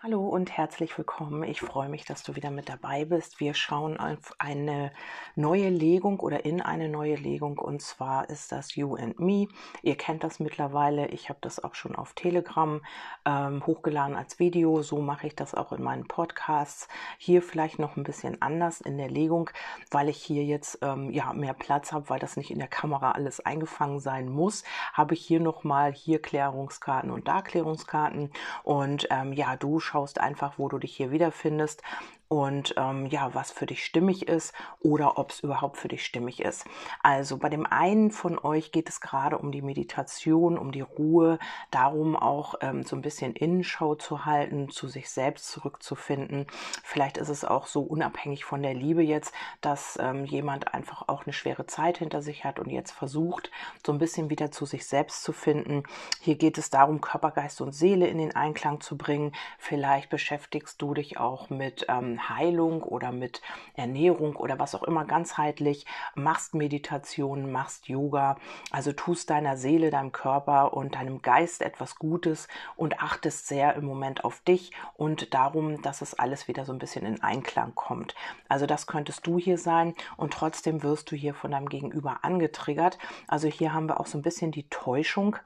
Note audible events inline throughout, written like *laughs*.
Hallo und herzlich willkommen. Ich freue mich, dass du wieder mit dabei bist. Wir schauen auf eine neue Legung oder in eine neue Legung und zwar ist das You and Me. Ihr kennt das mittlerweile. Ich habe das auch schon auf Telegram ähm, hochgeladen als Video. So mache ich das auch in meinen Podcasts. Hier vielleicht noch ein bisschen anders in der Legung, weil ich hier jetzt ähm, ja mehr Platz habe, weil das nicht in der Kamera alles eingefangen sein muss. Habe ich hier noch mal hier Klärungskarten und da Klärungskarten und ähm, ja du schaust einfach, wo du dich hier wiederfindest und ähm, ja, was für dich stimmig ist oder ob es überhaupt für dich stimmig ist. Also bei dem einen von euch geht es gerade um die Meditation, um die Ruhe, darum auch ähm, so ein bisschen Innenschau zu halten, zu sich selbst zurückzufinden. Vielleicht ist es auch so unabhängig von der Liebe jetzt, dass ähm, jemand einfach auch eine schwere Zeit hinter sich hat und jetzt versucht, so ein bisschen wieder zu sich selbst zu finden. Hier geht es darum, Körper, Geist und Seele in den Einklang zu bringen. Vielleicht beschäftigst du dich auch mit ähm, Heilung oder mit Ernährung oder was auch immer ganzheitlich, machst Meditation, machst Yoga, also tust deiner Seele, deinem Körper und deinem Geist etwas Gutes und achtest sehr im Moment auf dich und darum, dass es alles wieder so ein bisschen in Einklang kommt. Also das könntest du hier sein und trotzdem wirst du hier von deinem Gegenüber angetriggert. Also hier haben wir auch so ein bisschen die Täuschung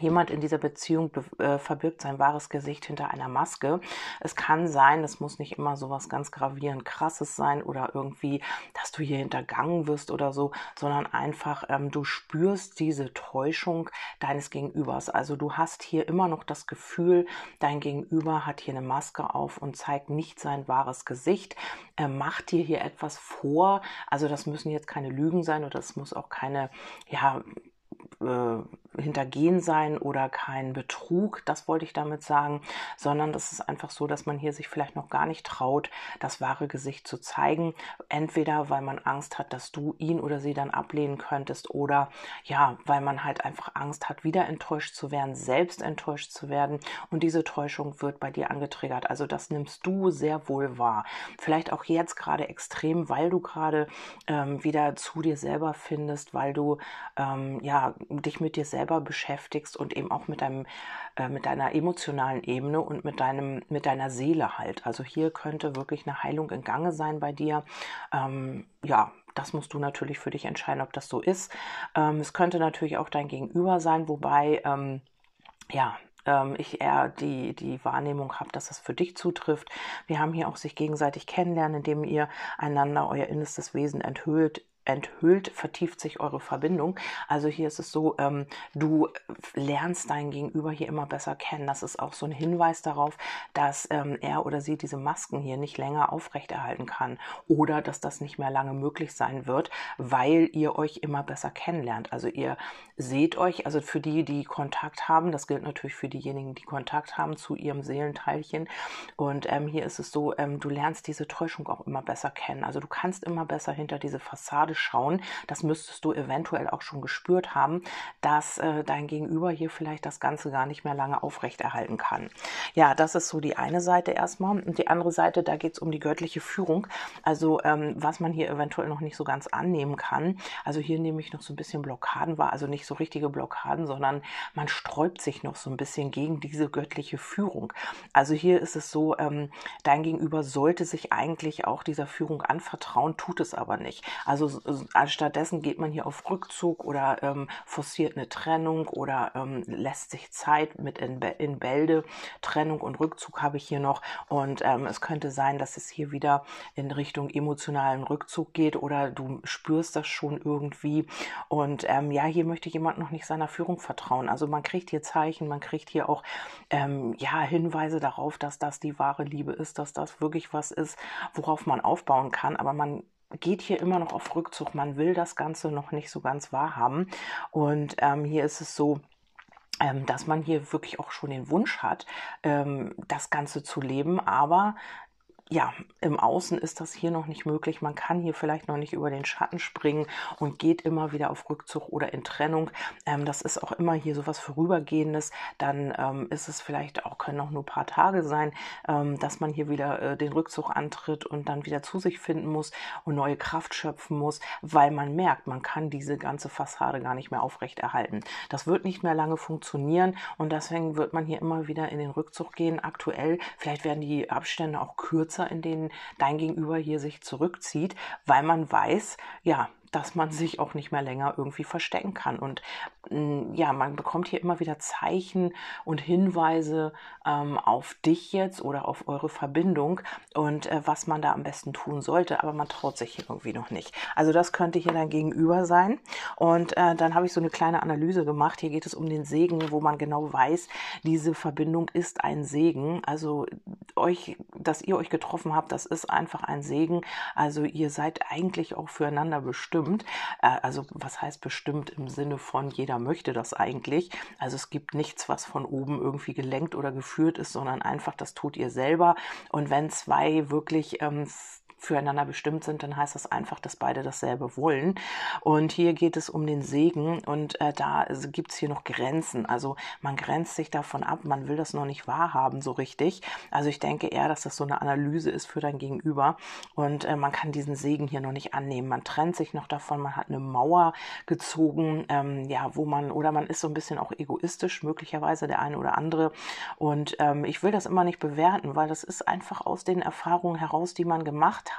Jemand in dieser Beziehung äh, verbirgt sein wahres Gesicht hinter einer Maske. Es kann sein, es muss nicht immer so was ganz gravierend krasses sein oder irgendwie, dass du hier hintergangen wirst oder so, sondern einfach, ähm, du spürst diese Täuschung deines Gegenübers. Also du hast hier immer noch das Gefühl, dein Gegenüber hat hier eine Maske auf und zeigt nicht sein wahres Gesicht. Er macht dir hier etwas vor. Also das müssen jetzt keine Lügen sein oder das muss auch keine, ja, äh, Hintergehen sein oder kein Betrug, das wollte ich damit sagen, sondern das ist einfach so, dass man hier sich vielleicht noch gar nicht traut, das wahre Gesicht zu zeigen. Entweder weil man Angst hat, dass du ihn oder sie dann ablehnen könntest oder ja, weil man halt einfach Angst hat, wieder enttäuscht zu werden, selbst enttäuscht zu werden und diese Täuschung wird bei dir angetriggert. Also das nimmst du sehr wohl wahr. Vielleicht auch jetzt gerade extrem, weil du gerade ähm, wieder zu dir selber findest, weil du ähm, ja dich mit dir selber beschäftigst und eben auch mit deinem, äh, mit deiner emotionalen Ebene und mit deinem, mit deiner Seele halt. Also hier könnte wirklich eine Heilung in Gange sein bei dir. Ähm, ja, das musst du natürlich für dich entscheiden, ob das so ist. Ähm, es könnte natürlich auch dein Gegenüber sein, wobei, ähm, ja, ähm, ich eher die, die Wahrnehmung habe, dass das für dich zutrifft. Wir haben hier auch sich gegenseitig kennenlernen, indem ihr einander euer innerstes Wesen enthüllt, enthüllt, vertieft sich eure Verbindung. Also hier ist es so, ähm, du lernst dein Gegenüber hier immer besser kennen. Das ist auch so ein Hinweis darauf, dass ähm, er oder sie diese Masken hier nicht länger aufrechterhalten kann oder dass das nicht mehr lange möglich sein wird, weil ihr euch immer besser kennenlernt. Also ihr seht euch, also für die, die Kontakt haben, das gilt natürlich für diejenigen, die Kontakt haben zu ihrem Seelenteilchen. Und ähm, hier ist es so, ähm, du lernst diese Täuschung auch immer besser kennen. Also du kannst immer besser hinter diese Fassade gerade schauen, das müsstest du eventuell auch schon gespürt haben, dass äh, dein Gegenüber hier vielleicht das Ganze gar nicht mehr lange aufrechterhalten kann. Ja, das ist so die eine Seite erstmal. Und die andere Seite, da geht es um die göttliche Führung. Also ähm, was man hier eventuell noch nicht so ganz annehmen kann. Also hier nehme ich noch so ein bisschen Blockaden wahr, also nicht so richtige Blockaden, sondern man sträubt sich noch so ein bisschen gegen diese göttliche Führung. Also hier ist es so, ähm, dein Gegenüber sollte sich eigentlich auch dieser Führung anvertrauen, tut es aber nicht. Also Stattdessen geht man hier auf Rückzug oder ähm, forciert eine Trennung oder ähm, lässt sich Zeit mit in, in Bälde. Trennung und Rückzug habe ich hier noch. Und ähm, es könnte sein, dass es hier wieder in Richtung emotionalen Rückzug geht oder du spürst das schon irgendwie. Und ähm, ja, hier möchte jemand noch nicht seiner Führung vertrauen. Also man kriegt hier Zeichen, man kriegt hier auch ähm, ja, Hinweise darauf, dass das die wahre Liebe ist, dass das wirklich was ist, worauf man aufbauen kann. Aber man geht hier immer noch auf Rückzug. Man will das Ganze noch nicht so ganz wahrhaben. Und ähm, hier ist es so, ähm, dass man hier wirklich auch schon den Wunsch hat, ähm, das Ganze zu leben, aber ja, im Außen ist das hier noch nicht möglich. Man kann hier vielleicht noch nicht über den Schatten springen und geht immer wieder auf Rückzug oder in Trennung. Ähm, das ist auch immer hier so was Vorübergehendes. Dann ähm, ist es vielleicht auch, können auch nur ein paar Tage sein, ähm, dass man hier wieder äh, den Rückzug antritt und dann wieder zu sich finden muss und neue Kraft schöpfen muss, weil man merkt, man kann diese ganze Fassade gar nicht mehr aufrechterhalten. Das wird nicht mehr lange funktionieren und deswegen wird man hier immer wieder in den Rückzug gehen. Aktuell, vielleicht werden die Abstände auch kürzer Muster, in denen dein Gegenüber hier sich zurückzieht, weil man weiß, ja, dass man sich auch nicht mehr länger irgendwie verstecken kann. Und mm, ja, man bekommt hier immer wieder Zeichen und Hinweise ähm, auf dich jetzt oder auf eure Verbindung und äh, was man da am besten tun sollte, aber man traut sich hier irgendwie noch nicht. Also das könnte hier dein Gegenüber sein. Und äh, dann habe ich so eine kleine Analyse gemacht. Hier geht es um den Segen, wo man genau weiß, diese Verbindung ist ein Segen. Also euch, dass ihr euch getroffen habt, das ist einfach ein Segen. Also ihr seid eigentlich auch füreinander bestimmt bestimmt. Äh, also was heißt bestimmt im Sinne von jeder möchte das eigentlich. Also es gibt nichts, was von oben irgendwie gelenkt oder geführt ist, sondern einfach das tut ihr selber. Und wenn zwei wirklich ähm, füreinander bestimmt sind, dann heißt das einfach, dass beide dasselbe wollen. Und hier geht es um den Segen und äh, da gibt es hier noch Grenzen. Also man grenzt sich davon ab, man will das noch nicht wahrhaben so richtig. Also ich denke eher, dass das so eine Analyse ist für dein Gegenüber und äh, man kann diesen Segen hier noch nicht annehmen. Man trennt sich noch davon, man hat eine Mauer gezogen, ähm, ja, wo man, oder man ist so ein bisschen auch egoistisch, möglicherweise der eine oder andere. Und ähm, ich will das immer nicht bewerten, weil das ist einfach aus den Erfahrungen heraus, die man gemacht hat,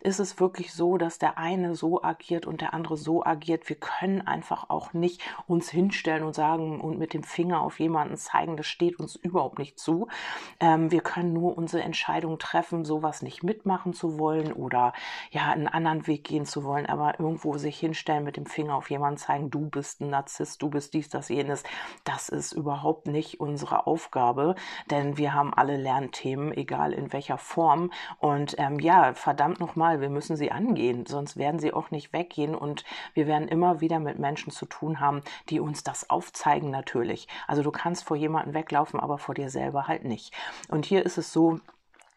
ist es wirklich so, dass der eine so agiert und der andere so agiert. Wir können einfach auch nicht uns hinstellen und sagen und mit dem Finger auf jemanden zeigen, das steht uns überhaupt nicht zu. Ähm, wir können nur unsere Entscheidung treffen, sowas nicht mitmachen zu wollen oder ja, einen anderen Weg gehen zu wollen, aber irgendwo sich hinstellen, mit dem Finger auf jemanden zeigen, du bist ein Narzisst, du bist dies, das, jenes. Das ist überhaupt nicht unsere Aufgabe, denn wir haben alle Lernthemen, egal in welcher Form. Und ähm, ja, verdammt nochmal, wir müssen sie angehen, sonst werden sie auch nicht weggehen und wir werden immer wieder mit Menschen zu tun haben, die uns das aufzeigen natürlich. Also du kannst vor jemandem weglaufen, aber vor dir selber halt nicht. Und hier ist es so,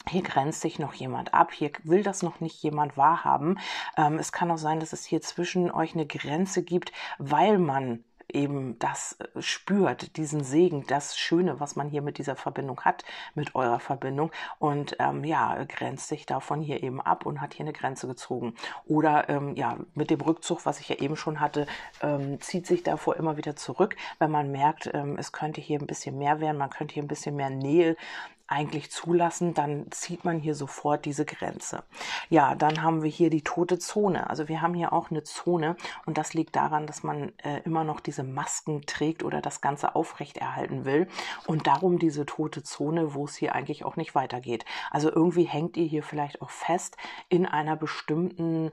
hier grenzt sich noch jemand ab, hier will das noch nicht jemand wahrhaben. Ähm, es kann auch sein, dass es hier zwischen euch eine Grenze gibt, weil man eben das äh, spürt, diesen Segen, das Schöne, was man hier mit dieser Verbindung hat, mit eurer Verbindung und ähm, ja, grenzt sich davon hier eben ab und hat hier eine Grenze gezogen. Oder ähm, ja, mit dem Rückzug, was ich ja eben schon hatte, ähm, zieht sich davor immer wieder zurück, wenn man merkt, ähm, es könnte hier ein bisschen mehr werden, man könnte hier ein bisschen mehr Nähe eigentlich zulassen, dann zieht man hier sofort diese Grenze. Ja, dann haben wir hier die tote Zone. Also wir haben hier auch eine Zone und das liegt daran, dass man äh, immer noch diese Masken trägt oder das Ganze aufrechterhalten will und darum diese tote Zone, wo es hier eigentlich auch nicht weitergeht. Also irgendwie hängt ihr hier vielleicht auch fest in einer bestimmten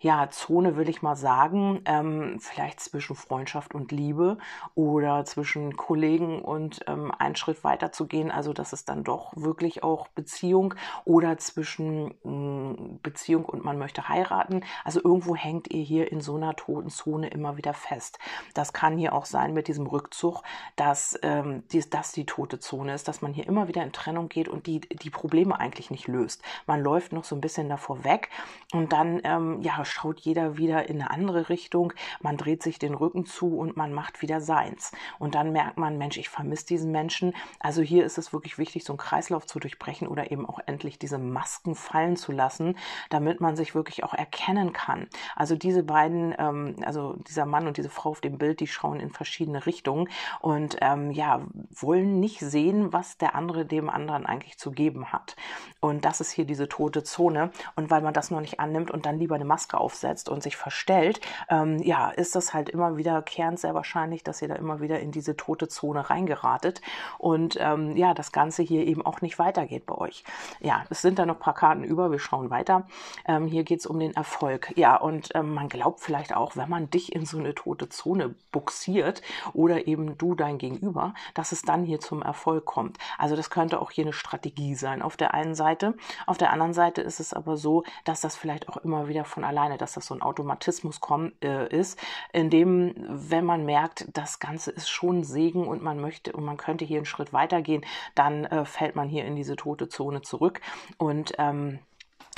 ja, Zone will ich mal sagen, ähm, vielleicht zwischen Freundschaft und Liebe oder zwischen Kollegen und ähm, einen Schritt weiter zu gehen, also dass es dann doch wirklich auch Beziehung oder zwischen mh, mm, Beziehung und man möchte heiraten. Also irgendwo hängt ihr hier in so einer toten Zone immer wieder fest. Das kann hier auch sein mit diesem Rückzug, dass ähm, dies, das die tote Zone ist, dass man hier immer wieder in Trennung geht und die, die Probleme eigentlich nicht löst. Man läuft noch so ein bisschen davor weg und dann, ähm, ja, schaut jeder wieder in eine andere Richtung, man dreht sich den Rücken zu und man macht wieder seins. Und dann merkt man, Mensch, ich vermisse diesen Menschen. Also hier ist es wirklich wichtig, so einen Kreislauf zu durchbrechen oder eben auch endlich diese Masken fallen zu lassen, damit man sich wirklich auch erkennen kann. Also diese beiden, ähm, also dieser Mann und diese Frau auf dem Bild, die schauen in verschiedene Richtungen und ähm, ja, wollen nicht sehen, was der andere dem anderen eigentlich zu geben hat. Und das ist hier diese tote Zone. Und weil man das noch nicht annimmt und dann lieber eine Maske aufsetzt und sich verstellt, ähm, ja, ist das halt immer wiederkehrend sehr wahrscheinlich, dass ihr da immer wieder in diese tote Zone reingeratet und ähm, ja, das Ganze hier eben auch nicht weitergeht bei euch. Ja, es sind da noch ein paar Karten über, wir schauen weiter. Ähm, hier geht es um den Erfolg. Ja, und ähm, man glaubt vielleicht auch, wenn man dich in so eine tote Zone buxiert oder eben du dein Gegenüber, dass es dann hier zum Erfolg kommt. Also das könnte auch hier eine Strategie sein auf der einen Seite. Auf der anderen Seite ist es aber so, dass das vielleicht auch immer wieder von allein alleine, dass das so ein Automatismus kommt, äh, ist, in dem, wenn man merkt, das Ganze ist schon Segen und man möchte und man könnte hier einen Schritt weitergehen, dann äh, fällt man hier in diese tote Zone zurück. Und ähm,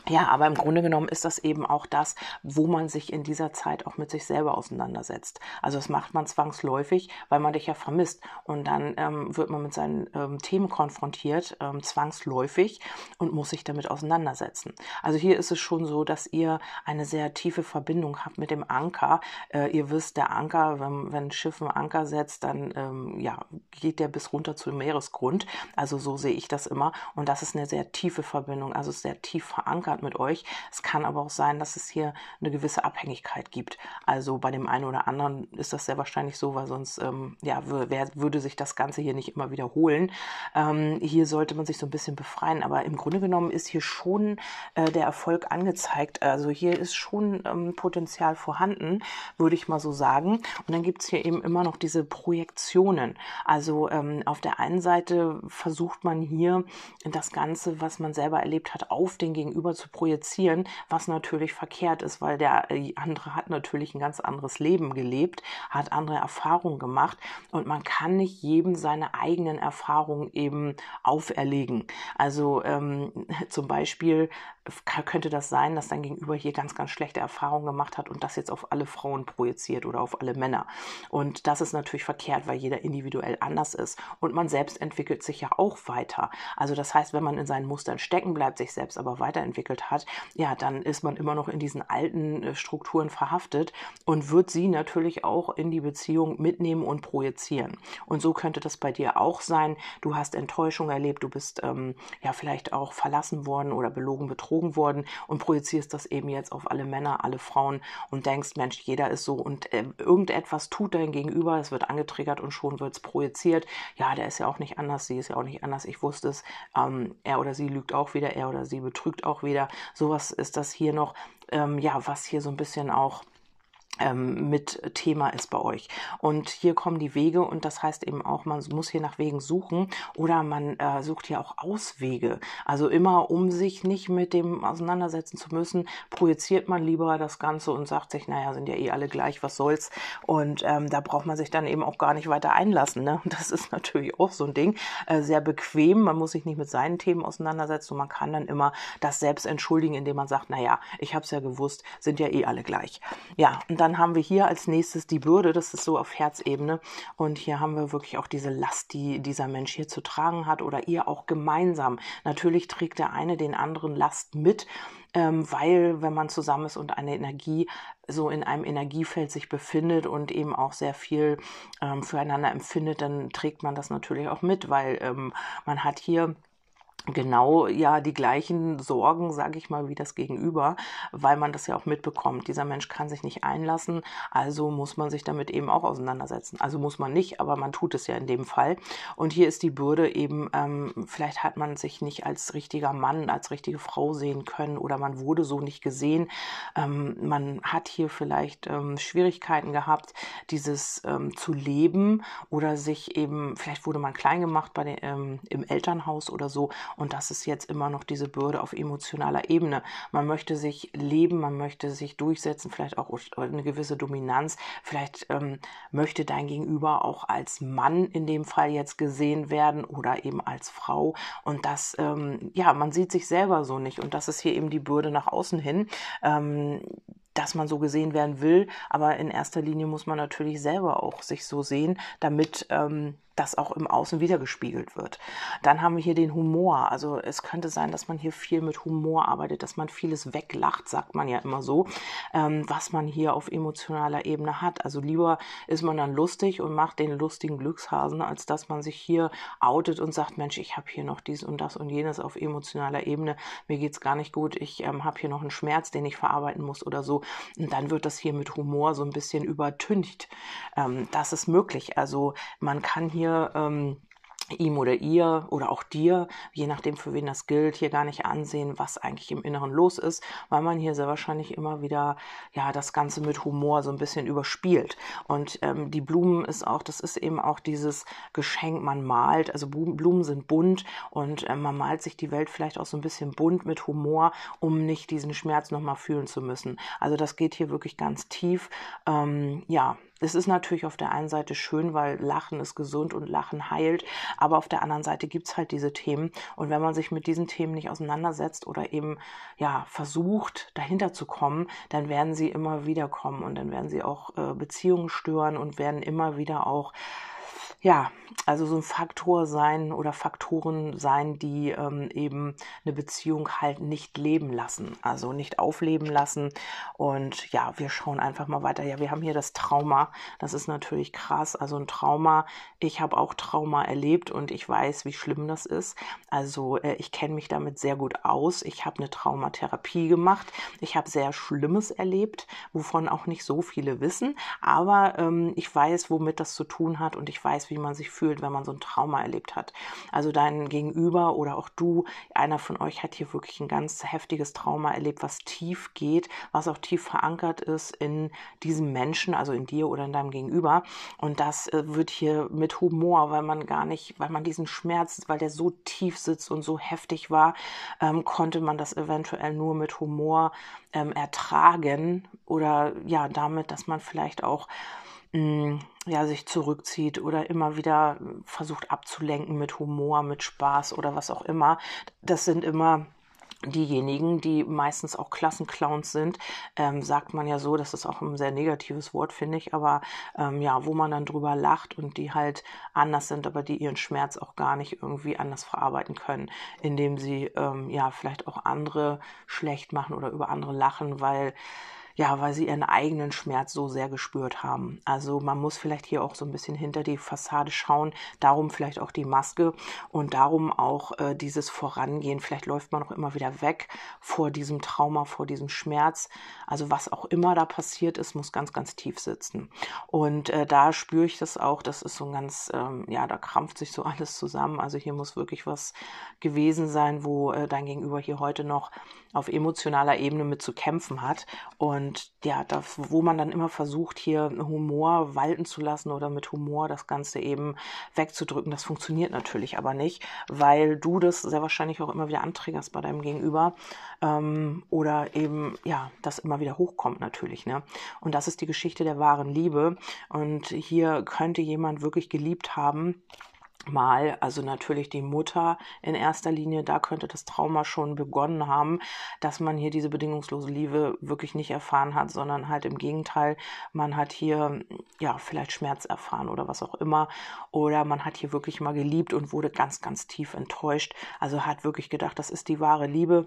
ja, aber im Grunde genommen ist das eben auch das, wo man sich in dieser Zeit auch mit sich selber auseinandersetzt. Also das macht man zwangsläufig, weil man dich ja vermisst. Und dann ähm, wird man mit seinen ähm, Themen konfrontiert, ähm, zwangsläufig, und muss sich damit auseinandersetzen. Also hier ist es schon so, dass ihr eine sehr tiefe Verbindung habt mit dem Anker. Äh, ihr wisst, der Anker, wenn, wenn ein Schiff einen Anker setzt, dann ähm, ja, geht der bis runter zum Meeresgrund. Also so sehe ich das immer. Und das ist eine sehr tiefe Verbindung, also sehr tief verankert hat mit euch. Es kann aber auch sein, dass es hier eine gewisse Abhängigkeit gibt. Also bei dem einen oder anderen ist das sehr wahrscheinlich so, weil sonst ähm, ja, wer würde sich das Ganze hier nicht immer wiederholen. Ähm, hier sollte man sich so ein bisschen befreien, aber im Grunde genommen ist hier schon äh, der Erfolg angezeigt. Also hier ist schon ähm, Potenzial vorhanden, würde ich mal so sagen. Und dann gibt es hier eben immer noch diese Projektionen. Also ähm, auf der einen Seite versucht man hier das Ganze, was man selber erlebt hat, auf den Gegenüber zu projizieren, was natürlich verkehrt ist, weil der äh, andere hat natürlich ein ganz anderes Leben gelebt, hat andere Erfahrungen gemacht und man kann nicht jedem seine eigenen Erfahrungen eben auferlegen. Also ähm, *laughs* zum Beispiel könnte das sein, dass dein Gegenüber hier ganz, ganz schlechte Erfahrungen gemacht hat und das jetzt auf alle Frauen projiziert oder auf alle Männer. Und das ist natürlich verkehrt, weil jeder individuell anders ist. Und man selbst entwickelt sich ja auch weiter. Also das heißt, wenn man in seinen Mustern stecken bleibt, sich selbst aber weiterentwickelt, entwickelt hat, ja, dann ist man immer noch in diesen alten äh, Strukturen verhaftet und wird sie natürlich auch in die Beziehung mitnehmen und projizieren. Und so könnte das bei dir auch sein. Du hast Enttäuschung erlebt, du bist ähm, ja vielleicht auch verlassen worden oder belogen, betrogen worden und projizierst das eben jetzt auf alle Männer, alle Frauen und denkst, Mensch, jeder ist so und äh, irgendetwas tut dein Gegenüber, es wird angetriggert und schon wird es projiziert. Ja, der ist ja auch nicht anders, sie ist ja auch nicht anders, ich wusste es, ähm, er oder sie lügt auch wieder, er oder sie betrügt auch wieder Sowas ist das hier noch, ähm, ja, was hier so ein bisschen auch mit Thema ist bei euch. Und hier kommen die Wege und das heißt eben auch, man muss hier nach Wegen suchen oder man äh, sucht hier auch Auswege. Also immer, um sich nicht mit dem auseinandersetzen zu müssen, projiziert man lieber das Ganze und sagt sich, naja, sind ja eh alle gleich, was soll's. Und ähm, da braucht man sich dann eben auch gar nicht weiter einlassen. Ne? *laughs* Das ist natürlich auch so ein Ding. Äh, sehr bequem, man muss sich nicht mit seinen Themen auseinandersetzen und man kann dann immer das selbst entschuldigen, indem man sagt, naja, ich habe es ja gewusst, sind ja eh alle gleich. Ja, und dann dann haben wir hier als nächstes die Bürde, das ist so auf Herzebene. Und hier haben wir wirklich auch diese Last, die dieser Mensch hier zu tragen hat oder ihr auch gemeinsam. Natürlich trägt der eine den anderen Last mit, ähm, weil wenn man zusammen ist und eine Energie so in einem Energiefeld sich befindet und eben auch sehr viel ähm, füreinander empfindet, dann trägt man das natürlich auch mit, weil ähm, man hat hier genau ja die gleichen Sorgen, sage ich mal, wie das Gegenüber, weil man das ja auch mitbekommt. Dieser Mensch kann sich nicht einlassen, also muss man sich damit eben auch auseinandersetzen. Also muss man nicht, aber man tut es ja in dem Fall. Und hier ist die Bürde eben, ähm, vielleicht hat man sich nicht als richtiger Mann, als richtige Frau sehen können oder man wurde so nicht gesehen. Ähm, man hat hier vielleicht ähm, Schwierigkeiten gehabt, dieses ähm, zu leben oder sich eben, vielleicht wurde man klein gemacht bei den, ähm, im Elternhaus oder so und das ist jetzt immer noch diese Bürde auf emotionaler Ebene. Man möchte sich leben, man möchte sich durchsetzen, vielleicht auch eine gewisse Dominanz. Vielleicht ähm, möchte dein Gegenüber auch als Mann in dem Fall jetzt gesehen werden oder eben als Frau. Und das, ähm, ja, man sieht sich selber so nicht. Und das ist hier eben die Bürde nach außen hin. Ähm, dass man so gesehen werden will, aber in erster Linie muss man natürlich selber auch sich so sehen, damit ähm, das auch im Außen wiedergespiegelt wird. Dann haben wir hier den Humor. Also es könnte sein, dass man hier viel mit Humor arbeitet, dass man vieles weglacht, sagt man ja immer so, ähm, was man hier auf emotionaler Ebene hat. Also lieber ist man dann lustig und macht den lustigen Glückshasen, als dass man sich hier outet und sagt, Mensch, ich habe hier noch dies und das und jenes auf emotionaler Ebene. Mir geht's gar nicht gut. Ich ähm, habe hier noch einen Schmerz, den ich verarbeiten muss oder so. Und dann wird das hier mit Humor so ein bisschen übertüncht. Ähm, das ist möglich. Also man kann hier hier ähm, ihm oder ihr oder auch dir, je nachdem für wen das gilt, hier gar nicht ansehen, was eigentlich im Inneren los ist, weil man hier sehr wahrscheinlich immer wieder ja das Ganze mit Humor so ein bisschen überspielt. Und ähm, die Blumen ist auch, das ist eben auch dieses Geschenk, man malt, also Blumen sind bunt und äh, man malt sich die Welt vielleicht auch so ein bisschen bunt mit Humor, um nicht diesen Schmerz nochmal fühlen zu müssen. Also das geht hier wirklich ganz tief. Ähm, ja, es ist natürlich auf der einen Seite schön, weil Lachen ist gesund und Lachen heilt, aber auf der anderen Seite gibt es halt diese Themen. Und wenn man sich mit diesen Themen nicht auseinandersetzt oder eben ja versucht, dahinter zu kommen, dann werden sie immer wieder kommen und dann werden sie auch äh, Beziehungen stören und werden immer wieder auch ja, also so ein Faktor sein oder Faktoren sein, die ähm, eben eine Beziehung halt nicht leben lassen, also nicht aufleben lassen. Und ja, wir schauen einfach mal weiter. Ja, wir haben hier das Trauma. Das ist natürlich krass. Also ein Trauma. Ich habe auch Trauma erlebt und ich weiß, wie schlimm das ist. Also äh, ich kenne mich damit sehr gut aus. Ich habe eine Traumatherapie gemacht. Ich habe sehr Schlimmes erlebt, wovon auch nicht so viele wissen. Aber ähm, ich weiß, womit das zu tun hat und ich weiß, wie man sich fühlt, wenn man so ein Trauma erlebt hat. Also dein Gegenüber oder auch du, einer von euch hat hier wirklich ein ganz heftiges Trauma erlebt, was tief geht, was auch tief verankert ist in diesem Menschen, also in dir oder in deinem Gegenüber. Und das äh, wird hier mit Humor, weil man gar nicht, weil man diesen Schmerz, weil der so tief sitzt und so heftig war, ähm, konnte man das eventuell nur mit Humor ähm, ertragen oder ja, damit, dass man vielleicht auch Mm, ja, sich zurückzieht oder immer wieder versucht abzulenken mit Humor, mit Spaß oder was auch immer. Das sind immer diejenigen, die meistens auch Klassenclowns sind, ähm, sagt man ja so, das ist auch ein sehr negatives Wort, finde ich, aber ähm, ja, wo man dann drüber lacht und die halt anders sind, aber die ihren Schmerz auch gar nicht irgendwie anders verarbeiten können, indem sie ähm, ja vielleicht auch andere schlecht machen oder über andere lachen, weil ja, weil sie ihren eigenen Schmerz so sehr gespürt haben. Also man muss vielleicht hier auch so ein bisschen hinter die Fassade schauen, darum vielleicht auch die Maske und darum auch äh, dieses Vorangehen. Vielleicht läuft man auch immer wieder weg vor diesem Trauma, vor diesem Schmerz. Also was auch immer da passiert ist, muss ganz, ganz tief sitzen. Und äh, da spüre ich das auch, das ist so ein ganz, ähm, ja, da krampft sich so *laughs* alles zusammen. Also hier muss wirklich was gewesen sein, wo äh, dein Gegenüber hier heute noch auf emotionaler Ebene mit zu kämpfen hat. Und ja, da, wo man dann immer versucht, hier Humor walten zu lassen oder mit Humor das Ganze eben wegzudrücken, das funktioniert natürlich aber nicht, weil du das sehr wahrscheinlich auch immer wieder anträgerst bei deinem Gegenüber ähm, oder eben, ja, das immer wieder hochkommt natürlich. Ne? Und das ist die Geschichte der wahren Liebe. Und hier könnte jemand wirklich geliebt haben mal, also natürlich die Mutter in erster Linie, da könnte das Trauma schon begonnen haben, dass man hier diese bedingungslose Liebe wirklich nicht erfahren hat, sondern halt im Gegenteil, man hat hier ja vielleicht Schmerz erfahren oder was auch immer oder man hat hier wirklich mal geliebt und wurde ganz, ganz tief enttäuscht, also hat wirklich gedacht, das ist die wahre Liebe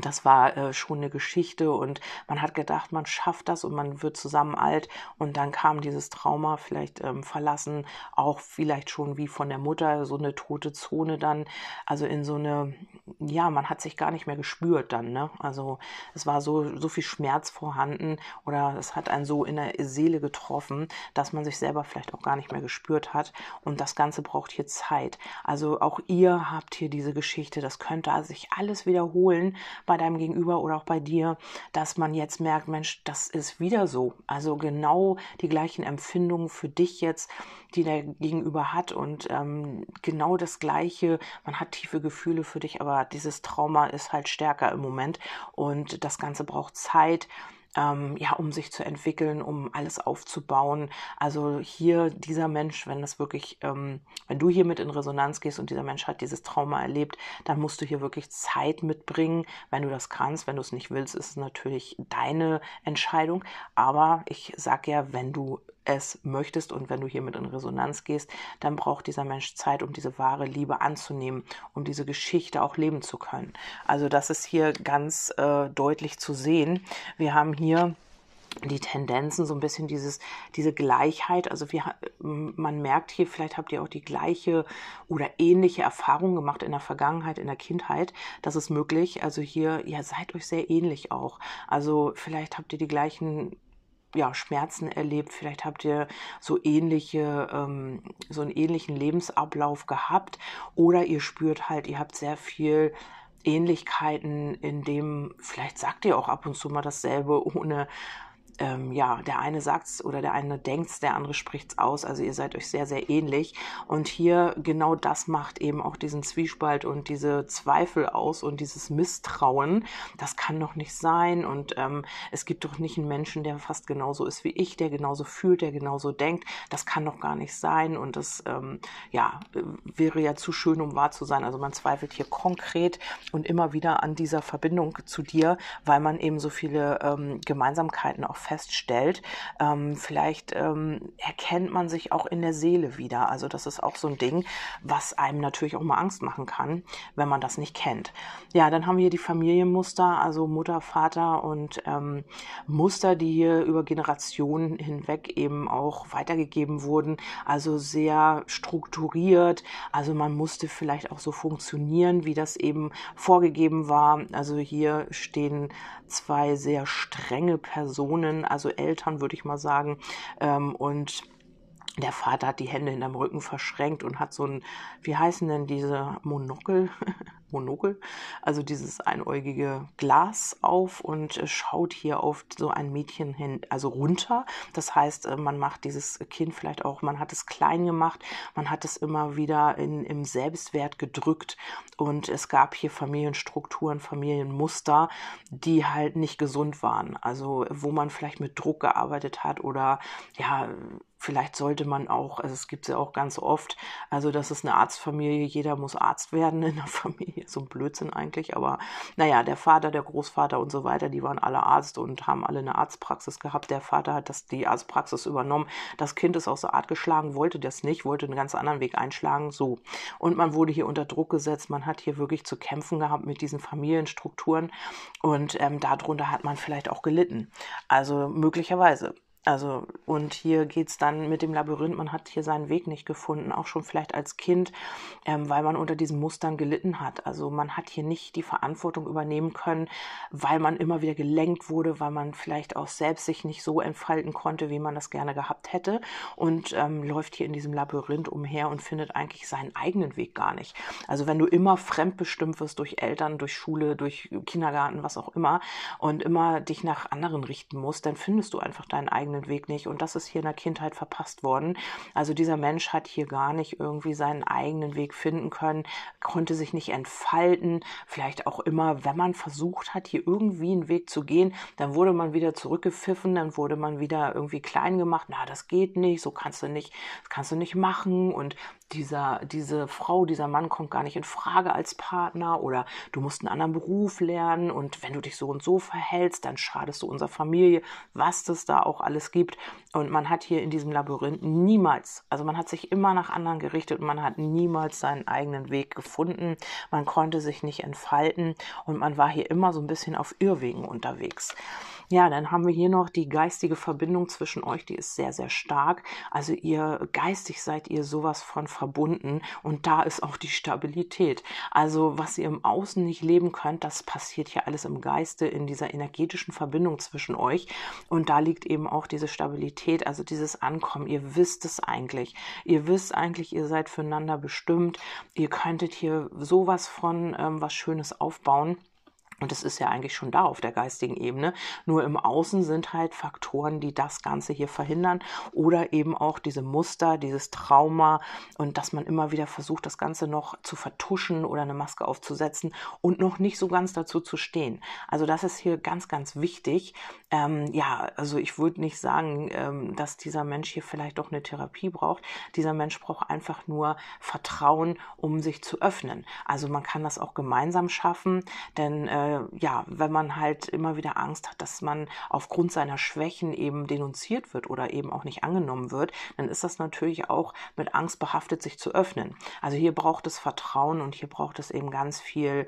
das war äh, schon eine Geschichte und man hat gedacht, man schafft das und man wird zusammen alt. Und dann kam dieses Trauma vielleicht ähm, verlassen, auch vielleicht schon wie von der Mutter, so eine tote Zone dann, also in so eine, ja, man hat sich gar nicht mehr gespürt dann, ne? Also es war so, so viel Schmerz vorhanden oder es hat einen so in der Seele getroffen, dass man sich selber vielleicht auch gar nicht mehr gespürt hat und das Ganze braucht hier Zeit. Also auch ihr habt hier diese Geschichte, das könnte also sich alles wiederholen, bei deinem Gegenüber oder auch bei dir, dass man jetzt merkt, Mensch, das ist wieder so. Also genau die gleichen Empfindungen für dich jetzt, die der Gegenüber hat und ähm, genau das Gleiche. Man hat tiefe Gefühle für dich, aber dieses Trauma ist halt stärker im Moment und das Ganze braucht Zeit ähm, ja, um sich zu entwickeln, um alles aufzubauen. Also hier dieser Mensch, wenn das wirklich, ähm, wenn du hier mit in Resonanz gehst und dieser Mensch hat dieses Trauma erlebt, dann musst du hier wirklich Zeit mitbringen, wenn du das kannst. Wenn du es nicht willst, ist es natürlich deine Entscheidung. Aber ich sage ja, wenn du es möchtest und wenn du hiermit in Resonanz gehst, dann braucht dieser Mensch Zeit, um diese wahre Liebe anzunehmen, um diese Geschichte auch leben zu können. Also das ist hier ganz äh, deutlich zu sehen. Wir haben hier die Tendenzen, so ein bisschen dieses, diese Gleichheit. Also wir, man merkt hier, vielleicht habt ihr auch die gleiche oder ähnliche Erfahrung gemacht in der Vergangenheit, in der Kindheit. Das ist möglich. Also hier, ihr seid euch sehr ähnlich auch. Also vielleicht habt ihr die gleichen ja, Schmerzen erlebt, vielleicht habt ihr so ähnliche, ähm, so einen ähnlichen Lebensablauf gehabt. Oder ihr spürt halt, ihr habt sehr viel Ähnlichkeiten in dem, vielleicht sagt ihr auch ab und zu mal dasselbe, ohne ähm, ja, der eine sagt's oder der eine denkt's, der andere spricht's aus. Also ihr seid euch sehr, sehr ähnlich. Und hier genau das macht eben auch diesen Zwiespalt und diese Zweifel aus und dieses Misstrauen. Das kann doch nicht sein. Und ähm, es gibt doch nicht einen Menschen, der fast genauso ist wie ich, der genauso fühlt, der genauso denkt. Das kann doch gar nicht sein. Und das ähm, ja, wäre ja zu schön, um wahr zu sein. Also man zweifelt hier konkret und immer wieder an dieser Verbindung zu dir, weil man eben so viele ähm, Gemeinsamkeiten auch feststellt. Ähm, vielleicht ähm, erkennt man sich auch in der Seele wieder. Also das ist auch so ein Ding, was einem natürlich auch mal Angst machen kann, wenn man das nicht kennt. Ja, dann haben wir hier die Familienmuster, also Mutter, Vater und ähm, Muster, die hier über Generationen hinweg eben auch weitergegeben wurden. Also sehr strukturiert. Also man musste vielleicht auch so funktionieren, wie das eben vorgegeben war. Also hier stehen zwei sehr strenge Personen, also Eltern würde ich mal sagen. Ähm, und der Vater hat die Hände hinterm Rücken verschränkt und hat so ein, wie heißen denn diese Monokel? *laughs* Monokel, also dieses einäugige Glas auf und schaut hier auf so ein Mädchen hin, also runter. Das heißt, äh, man macht dieses Kind vielleicht auch, man hat es klein gemacht, man hat es immer wieder in, im Selbstwert gedrückt und es gab hier Familienstrukturen, Familienmuster, die halt nicht gesund waren. Also wo man vielleicht mit Druck gearbeitet hat oder ja, Vielleicht sollte man auch, also es gibt es ja auch ganz oft, also das ist eine Arztfamilie, jeder muss Arzt werden in der *laughs* Familie, so ein Blödsinn eigentlich, aber naja, der Vater, der Großvater und so weiter, die waren alle Arzt und haben alle eine Arztpraxis gehabt. Der Vater hat das, die Arztpraxis übernommen. Das Kind ist aus der Art geschlagen, wollte das nicht, wollte einen ganz anderen Weg einschlagen, so. Und man wurde hier unter Druck gesetzt, man hat hier wirklich zu kämpfen gehabt mit diesen Familienstrukturen und ähm, darunter hat man vielleicht auch gelitten. Also möglicherweise. Also, und hier geht's dann mit dem Labyrinth, man hat hier seinen Weg nicht gefunden, auch schon vielleicht als Kind, ähm, weil man unter diesen Mustern gelitten hat. Also man hat hier nicht die Verantwortung übernehmen können, weil man immer wieder gelenkt wurde, weil man vielleicht auch selbst sich nicht so entfalten konnte, wie man das gerne gehabt hätte und ähm, läuft hier in diesem Labyrinth umher und findet eigentlich seinen eigenen Weg gar nicht. Also wenn du immer fremdbestimmt wirst durch Eltern, durch Schule, durch Kindergarten, was auch immer und immer dich nach anderen richten musst, dann findest du einfach deinen eigenen eigenen Weg nicht. Und das ist hier in der Kindheit verpasst worden. Also dieser Mensch hat hier gar nicht irgendwie seinen eigenen Weg finden können, konnte sich nicht entfalten. Vielleicht auch immer, wenn man versucht hat, hier irgendwie einen Weg zu gehen, dann wurde man wieder zurückgepfiffen, dann wurde man wieder irgendwie klein gemacht. Na, das geht nicht, so kannst du nicht, das kannst du nicht machen. Und dieser, diese Frau, dieser Mann kommt gar nicht in Frage als Partner oder du musst einen anderen Beruf lernen und wenn du dich so und so verhältst, dann schadest du unserer Familie, was das da auch alles gibt. Und man hat hier in diesem Labyrinth niemals, also man hat sich immer nach anderen gerichtet und man hat niemals seinen eigenen Weg gefunden. Man konnte sich nicht entfalten und man war hier immer so ein bisschen auf Irrwegen unterwegs. Ja, dann haben wir hier noch die geistige Verbindung zwischen euch, die ist sehr, sehr stark. Also ihr geistig seid ihr sowas von verbunden und da ist auch die Stabilität. Also was ihr im Außen nicht leben könnt, das passiert hier alles im Geiste, in dieser energetischen Verbindung zwischen euch und da liegt eben auch diese Stabilität, also dieses Ankommen. Ihr wisst es eigentlich. Ihr wisst eigentlich, ihr seid füreinander bestimmt. Ihr könntet hier sowas von ähm, was Schönes aufbauen. Und es ist ja eigentlich schon da auf der geistigen Ebene. Nur im Außen sind halt Faktoren, die das Ganze hier verhindern. Oder eben auch diese Muster, dieses Trauma und dass man immer wieder versucht, das Ganze noch zu vertuschen oder eine Maske aufzusetzen und noch nicht so ganz dazu zu stehen. Also das ist hier ganz, ganz wichtig. Ähm, ja, also ich würde nicht sagen, ähm, dass dieser Mensch hier vielleicht doch eine Therapie braucht. Dieser Mensch braucht einfach nur Vertrauen, um sich zu öffnen. Also man kann das auch gemeinsam schaffen, denn äh, ja, wenn man halt immer wieder Angst hat, dass man aufgrund seiner Schwächen eben denunziert wird oder eben auch nicht angenommen wird, dann ist das natürlich auch mit Angst behaftet, sich zu öffnen. Also hier braucht es Vertrauen und hier braucht es eben ganz viel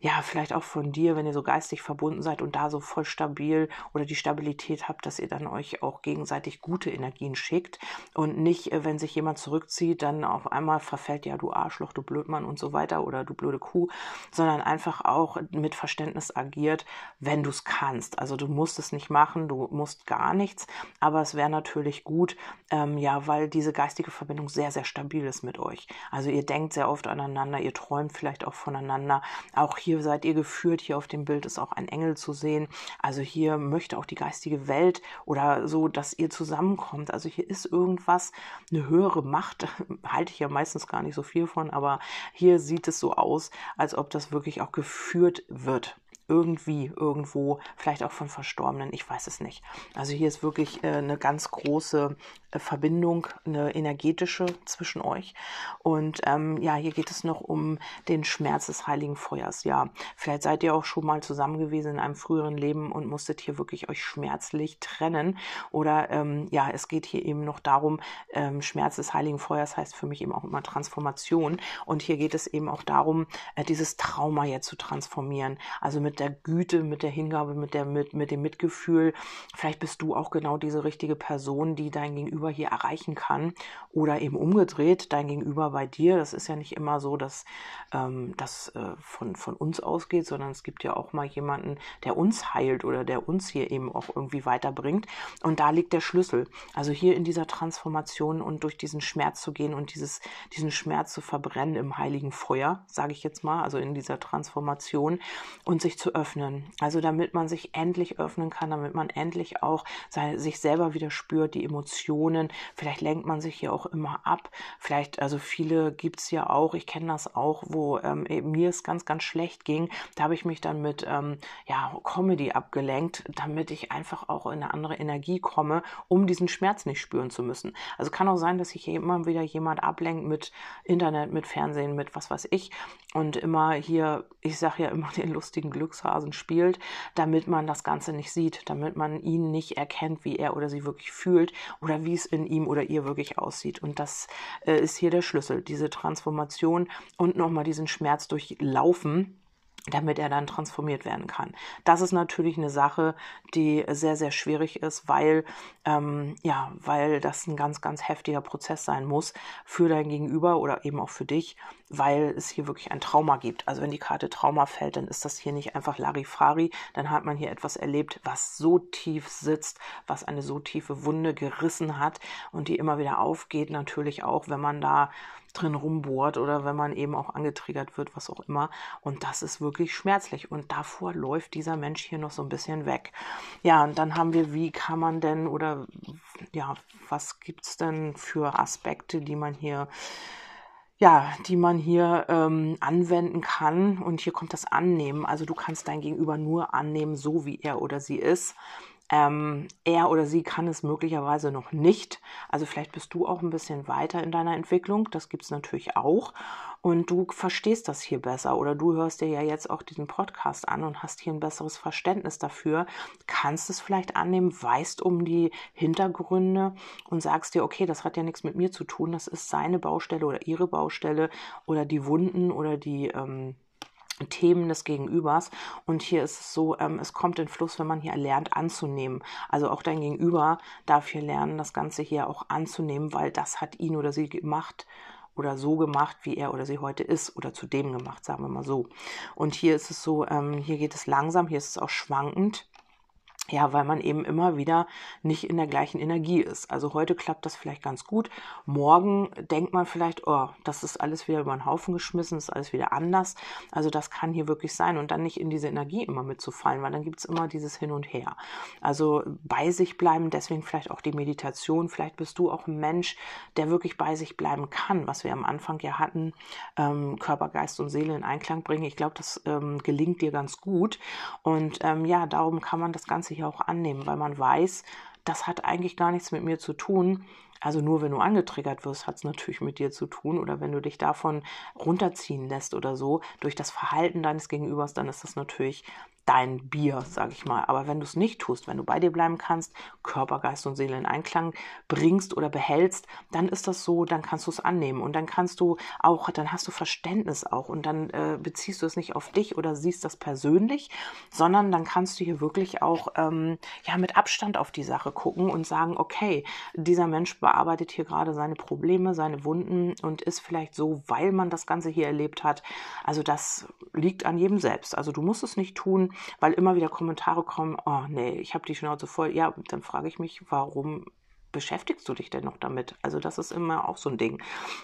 ja, vielleicht auch von dir, wenn ihr so geistig verbunden seid und da so voll stabil oder die Stabilität habt, dass ihr dann euch auch gegenseitig gute Energien schickt und nicht, äh, wenn sich jemand zurückzieht, dann auf einmal verfällt, ja, du Arschloch, du Blödmann und so weiter oder du blöde Kuh, sondern einfach auch mit Verständnis agiert, wenn du es kannst. Also du musst es nicht machen, du musst gar nichts, aber es wäre natürlich gut, ähm, ja, weil diese geistige Verbindung sehr, sehr stabil ist mit euch. Also ihr denkt sehr oft aneinander, ihr träumt vielleicht auch voneinander. Auch hier seid ihr geführt, hier auf dem Bild ist auch ein Engel zu sehen. Also hier möchte auch die geistige Welt oder so, dass ihr zusammenkommt. Also hier ist irgendwas, eine höhere Macht, *laughs* halte ich ja meistens gar nicht so viel von, aber hier sieht es so aus, als ob das wirklich auch geführt wird irgendwie irgendwo, vielleicht auch von Verstorbenen, ich weiß es nicht. Also hier ist wirklich äh, eine ganz große äh, Verbindung, eine energetische zwischen euch. Und ähm, ja, hier geht es noch um den Schmerz des heiligen Feuers. Ja, vielleicht seid ihr auch schon mal zusammen gewesen in einem früheren Leben und musstet hier wirklich euch schmerzlich trennen. Oder ähm, ja, es geht hier eben noch darum, ähm, Schmerz des heiligen Feuers heißt für mich eben auch immer Transformation. Und hier geht es eben auch darum, äh, dieses Trauma jetzt zu transformieren. Also mit der Güte, mit der Hingabe, mit, der, mit, mit dem Mitgefühl. Vielleicht bist du auch genau diese richtige Person, die dein Gegenüber hier erreichen kann. Oder eben umgedreht, dein Gegenüber bei dir. Das ist ja nicht immer so, dass ähm, das äh, von, von uns ausgeht, sondern es gibt ja auch mal jemanden, der uns heilt oder der uns hier eben auch irgendwie weiterbringt. Und da liegt der Schlüssel. Also hier in dieser Transformation und durch diesen Schmerz zu gehen und dieses, diesen Schmerz zu verbrennen im heiligen Feuer, sage ich jetzt mal, also in dieser Transformation und sich zu zu öffnen. Also damit man sich endlich öffnen kann, damit man endlich auch seine, sich selber wieder spürt, die Emotionen. Vielleicht lenkt man sich hier auch immer ab. Vielleicht, also viele gibt es ja auch, ich kenne das auch, wo ähm, mir es ganz, ganz schlecht ging. Da habe ich mich dann mit ähm, ja, Comedy abgelenkt, damit ich einfach auch in eine andere Energie komme, um diesen Schmerz nicht spüren zu müssen. Also kann auch sein, dass sich hier immer wieder jemand ablenkt mit Internet, mit Fernsehen, mit was weiß ich. Und immer hier, ich sage ja immer *laughs* den lustigen Glücks Glücksphasen spielt, damit man das Ganze nicht sieht, damit man ihn nicht erkennt, wie er oder sie wirklich fühlt oder wie es in ihm oder ihr wirklich aussieht. Und das äh, ist hier der Schlüssel, diese Transformation und nochmal diesen Schmerz durchlaufen damit er dann transformiert werden kann. Das ist natürlich eine Sache, die sehr, sehr schwierig ist, weil, ähm, ja, weil das ein ganz, ganz heftiger Prozess sein muss für dein Gegenüber oder eben auch für dich, weil es hier wirklich ein Trauma gibt. Also wenn die Karte Trauma fällt, dann ist das hier nicht einfach Larifari, dann hat man hier etwas erlebt, was so tief sitzt, was eine so tiefe Wunde gerissen hat und die immer wieder aufgeht, natürlich auch, wenn man da drin rumbohrt oder wenn man eben auch angetriggert wird, was auch immer. Und das ist wirklich schmerzlich. Und davor läuft dieser Mensch hier noch so ein bisschen weg. Ja, und dann haben wir, wie kann man denn oder ja, was gibt es denn für Aspekte, die man hier ja, die man hier ähm, anwenden kann. Und hier kommt das Annehmen. Also du kannst dein Gegenüber nur annehmen, so wie er oder sie ist. Ähm, er oder sie kann es möglicherweise noch nicht. Also vielleicht bist du auch ein bisschen weiter in deiner Entwicklung. Das gibt es natürlich auch. Und du verstehst das hier besser oder du hörst dir ja jetzt auch diesen Podcast an und hast hier ein besseres Verständnis dafür, kannst es vielleicht annehmen, weißt um die Hintergründe und sagst dir, okay, das hat ja nichts mit mir zu tun, das ist seine Baustelle oder ihre Baustelle oder die Wunden oder die ähm, Themen des Gegenübers. Und hier ist es so, ähm, es kommt in Fluss, wenn man hier lernt anzunehmen. Also auch dein Gegenüber darf hier lernen, das Ganze hier auch anzunehmen, weil das hat ihn oder sie gemacht oder so gemacht, wie er oder sie heute ist oder zu dem gemacht, sagen wir mal so. Und hier ist es so, ähm, hier geht es langsam, hier ist es auch schwankend. Ja, weil man eben immer wieder nicht in der gleichen Energie ist. Also heute klappt das vielleicht ganz gut. Morgen denkt man vielleicht, oh, das ist alles wieder über den Haufen geschmissen, ist alles wieder anders. Also das kann hier wirklich sein und dann nicht in diese Energie immer mitzufallen, weil dann gibt es immer dieses Hin und Her. Also bei sich bleiben, deswegen vielleicht auch die Meditation. Vielleicht bist du auch ein Mensch, der wirklich bei sich bleiben kann, was wir am Anfang ja hatten, ähm, Körper, Geist und Seele in Einklang bringen. Ich glaube, das ähm, gelingt dir ganz gut. Und ähm, ja, darum kann man das Ganze hier auch annehmen, weil man weiß, das hat eigentlich gar nichts mit mir zu tun. Also nur wenn du angetriggert wirst, hat es natürlich mit dir zu tun. Oder wenn du dich davon runterziehen lässt oder so, durch das Verhalten deines Gegenübers, dann ist das natürlich dein Bier, sag ich mal. Aber wenn du es nicht tust, wenn du bei dir bleiben kannst, Körper, Geist und Seele in Einklang bringst oder behältst, dann ist das so, dann kannst du es annehmen und dann kannst du auch, dann hast du Verständnis auch und dann äh, beziehst du es nicht auf dich oder siehst das persönlich, sondern dann kannst du hier wirklich auch ähm, ja mit Abstand auf die Sache gucken und sagen, okay, dieser Mensch bearbeitet hier gerade seine Probleme, seine Wunden und ist vielleicht so, weil man das Ganze hier erlebt hat. Also das liegt an jedem selbst. Also du musst es nicht tun, weil immer wieder Kommentare kommen, oh nee, ich habe die Schnauze voll. Ja, dann frage ich mich, warum beschäftigst du dich denn noch damit? Also das ist immer auch so ein Ding.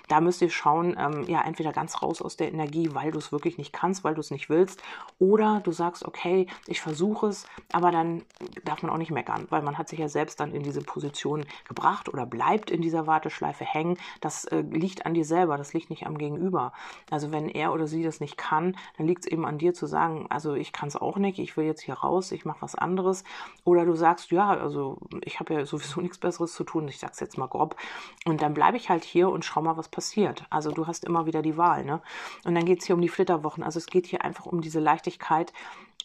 Da müsst ihr schauen, ähm, ja, entweder ganz raus aus der Energie, weil du es wirklich nicht kannst, weil du es nicht willst, oder du sagst, okay, ich versuche es, aber dann darf man auch nicht meckern, weil man hat sich ja selbst dann in diese Position gebracht oder bleibt in dieser Warteschleife hängen. Das äh, liegt an dir selber, das liegt nicht am Gegenüber. Also wenn er oder sie das nicht kann, dann liegt es eben an dir zu sagen, also ich kann es auch nicht, ich will jetzt hier raus, ich mache was anderes. Oder du sagst, ja, also ich habe ja sowieso *laughs* nichts Besseres zu tun. Ich sag's jetzt mal grob. Und dann bleibe ich halt hier und schau mal, was passiert. Also du hast immer wieder die Wahl, ne? Und dann geht's hier um die Flitterwochen. Also es geht hier einfach um diese Leichtigkeit,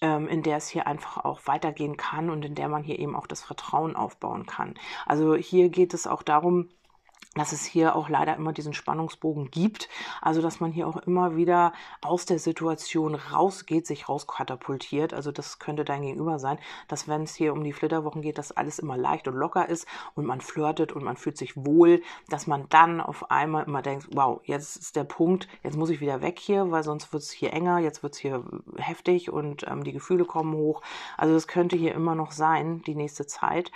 ähm, in der es hier einfach auch weitergehen kann und in der man hier eben auch das Vertrauen aufbauen kann. Also hier geht es auch darum, dass es hier auch leider immer diesen Spannungsbogen gibt. Also, dass man hier auch immer wieder aus der Situation rausgeht, sich rauskatapultiert. Also, das könnte dein Gegenüber sein, dass wenn es hier um die Flitterwochen geht, dass alles immer leicht und locker ist und man flirtet und man fühlt sich wohl, dass man dann auf einmal immer denkt, wow, jetzt ist der Punkt, jetzt muss ich wieder weg hier, weil sonst wird es hier enger, jetzt wird es hier heftig und ähm, die Gefühle kommen hoch. Also, das könnte hier immer noch sein, die nächste Zeit.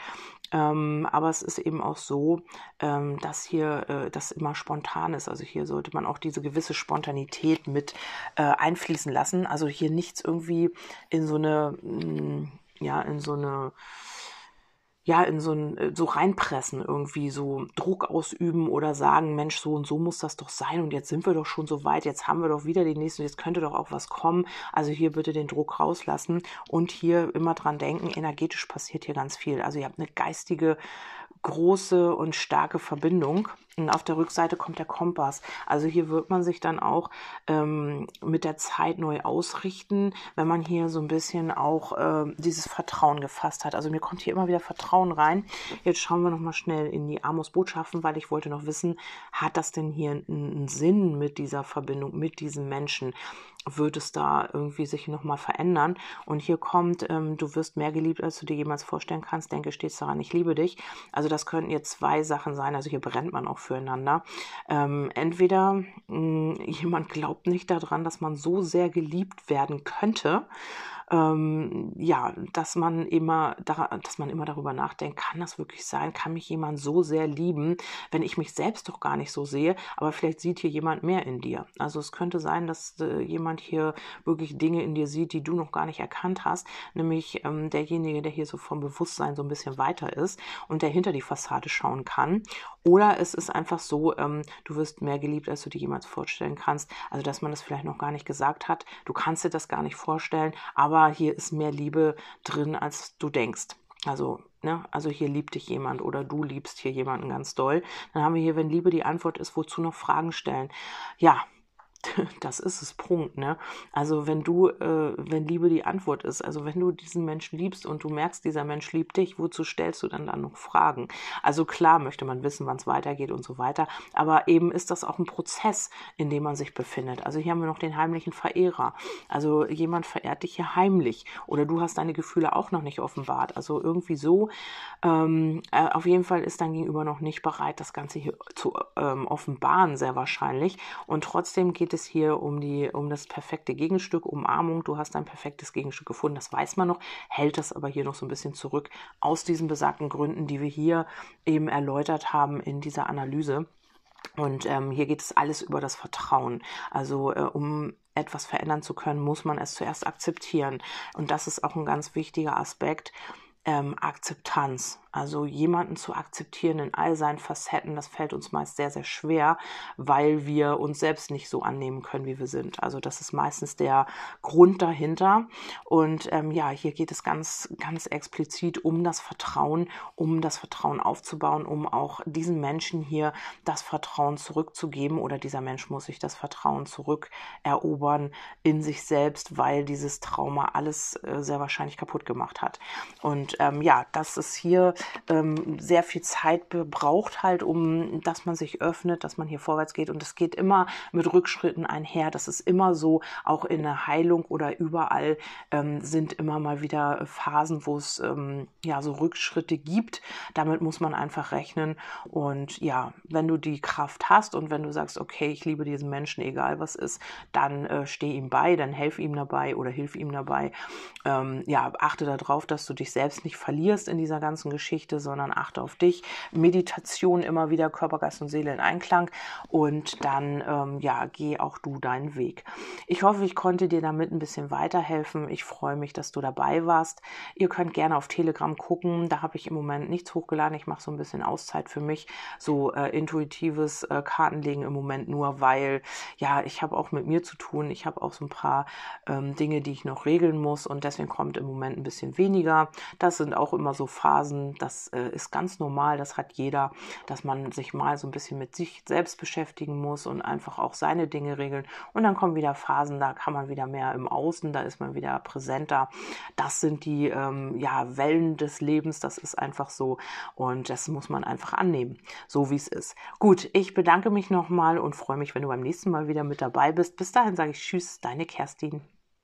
Ähm, aber es ist eben auch so, ähm, dass hier äh, das immer spontan ist. Also hier sollte man auch diese gewisse Spontanität mit äh, einfließen lassen. Also hier nichts irgendwie in so eine, mh, mm, ja, in so eine ja, in so ein, äh, so reinpressen, irgendwie so Druck ausüben oder sagen, Mensch, so und so muss das doch sein und jetzt sind wir doch schon so weit, jetzt haben wir doch wieder den nächsten, jetzt könnte doch auch was kommen. Also hier bitte den Druck rauslassen und hier immer dran denken, energetisch passiert hier ganz viel. Also ihr habt eine geistige große und starke Verbindung. Und auf der Rückseite kommt der Kompass. Also hier wird man sich dann auch ähm, mit der Zeit neu ausrichten, wenn man hier so ein bisschen auch äh, dieses Vertrauen gefasst hat. Also mir kommt hier immer wieder Vertrauen rein. Jetzt schauen wir nochmal schnell in die Amos-Botschaften, weil ich wollte noch wissen, hat das denn hier einen Sinn mit dieser Verbindung, mit diesem Menschen? Wird es da irgendwie sich nochmal verändern. Und hier kommt, ähm, du wirst mehr geliebt, als du dir jemals vorstellen kannst. Denke stets daran, ich liebe dich. Also das könnten jetzt zwei Sachen sein. Also hier brennt man auch füreinander. Ähm, entweder mh, hm, jemand glaubt nicht daran, dass man so sehr geliebt werden könnte ähm, ja, dass man immer, dass man immer darüber nachdenkt, kann das wirklich sein? Kann mich jemand so sehr lieben, wenn ich mich selbst doch gar nicht so sehe? Aber vielleicht sieht hier jemand mehr in dir. Also es könnte sein, dass äh, jemand hier wirklich Dinge in dir sieht, die du noch gar nicht erkannt hast, nämlich ähm, derjenige, der hier so vom Bewusstsein so ein bisschen weiter ist und der hinter die Fassade schauen kann. Oder es ist einfach so, ähm, du wirst mehr geliebt, als du dir jemals vorstellen kannst. Also dass man das vielleicht noch gar nicht gesagt hat. Du kannst dir das gar nicht vorstellen, aber hier ist mehr Liebe drin, als du denkst. Also, ne, also hier liebt dich jemand oder du liebst hier jemanden ganz doll. Dann haben wir hier, wenn Liebe die Antwort ist, wozu noch Fragen stellen? Ja, *laughs* das ist es, Punkt, ne? Also wenn du, äh, wenn Liebe die Antwort ist, also wenn du diesen Menschen liebst und du merkst, dieser Mensch liebt dich, wozu stellst du dann dann noch Fragen? Also klar möchte man wissen, wann es weitergeht und so weiter, aber eben ist das auch ein Prozess, in dem man sich befindet. Also hier haben wir noch den heimlichen Verehrer. Also jemand verehrt dich hier heimlich oder du hast deine Gefühle auch noch nicht offenbart. Also irgendwie so, ähm, äh, auf jeden Fall ist dein Gegenüber noch nicht bereit, das Ganze hier zu ähm, offenbaren, sehr wahrscheinlich. Und trotzdem geht es hier um, die, um das perfekte Gegenstück, Umarmung. Du hast ein perfektes Gegenstück gefunden, das weiß man noch, hält das aber hier noch so ein bisschen zurück aus diesen besagten Gründen, die wir hier eben erläutert haben in dieser Analyse. Und ähm, hier geht es alles über das Vertrauen. Also äh, um etwas verändern zu können, muss man es zuerst akzeptieren. Und das ist auch ein ganz wichtiger Aspekt. Ähm, Akzeptanz. Also jemanden zu akzeptieren in all seinen Facetten, das fällt uns meist sehr, sehr schwer, weil wir uns selbst nicht so annehmen können, wie wir sind. Also das ist meistens der Grund dahinter. Und ähm, ja, hier geht es ganz, ganz explizit um das Vertrauen, um das Vertrauen aufzubauen, um auch diesen Menschen hier das Vertrauen zurückzugeben oder dieser Mensch muss sich das Vertrauen zurückerobern in sich selbst, weil dieses Trauma alles äh, sehr wahrscheinlich kaputt gemacht hat. Und ähm, ja, dass es hier ähm, sehr viel Zeit braucht halt, um dass man sich öffnet, dass man hier vorwärts geht und es geht immer mit Rückschritten einher. Das ist immer so, auch in der Heilung oder überall ähm, sind immer mal wieder Phasen, wo es ähm, ja so Rückschritte gibt. Damit muss man einfach rechnen und ja, wenn du die Kraft hast und wenn du sagst, okay, ich liebe diesen Menschen, egal was ist, dann äh, steh ihm bei, dann helf ihm dabei oder hilf ihm dabei. Ähm, ja, achte darauf, dass du dich selbst nicht verlierst in dieser ganzen Geschichte, sondern achte auf dich. Meditation immer wieder Körper, Geist und Seele in Einklang und dann ähm, ja, geh auch du deinen Weg. Ich hoffe, ich konnte dir damit ein bisschen weiterhelfen. Ich freue mich, dass du dabei warst. Ihr könnt gerne auf Telegram gucken. Da habe ich im Moment nichts hochgeladen. Ich mache so ein bisschen Auszeit für mich, so äh, intuitives äh, Kartenlegen im Moment nur, weil ja, ich habe auch mit mir zu tun. Ich habe auch so ein paar ähm, Dinge, die ich noch regeln muss und deswegen kommt im Moment ein bisschen weniger. Das sind auch immer so Phasen. Das äh, ist ganz normal. Das hat jeder, dass man sich mal so ein bisschen mit sich selbst beschäftigen muss und einfach auch seine Dinge regeln. Und dann kommen wieder Phasen, da kann man wieder mehr im Außen, da ist man wieder präsenter. Das sind die ähm, ja, Wellen des Lebens. Das ist einfach so und das muss man einfach annehmen, so wie es ist. Gut, ich bedanke mich nochmal und freue mich, wenn du beim nächsten Mal wieder mit dabei bist. Bis dahin sage ich Tschüss, deine Kerstin.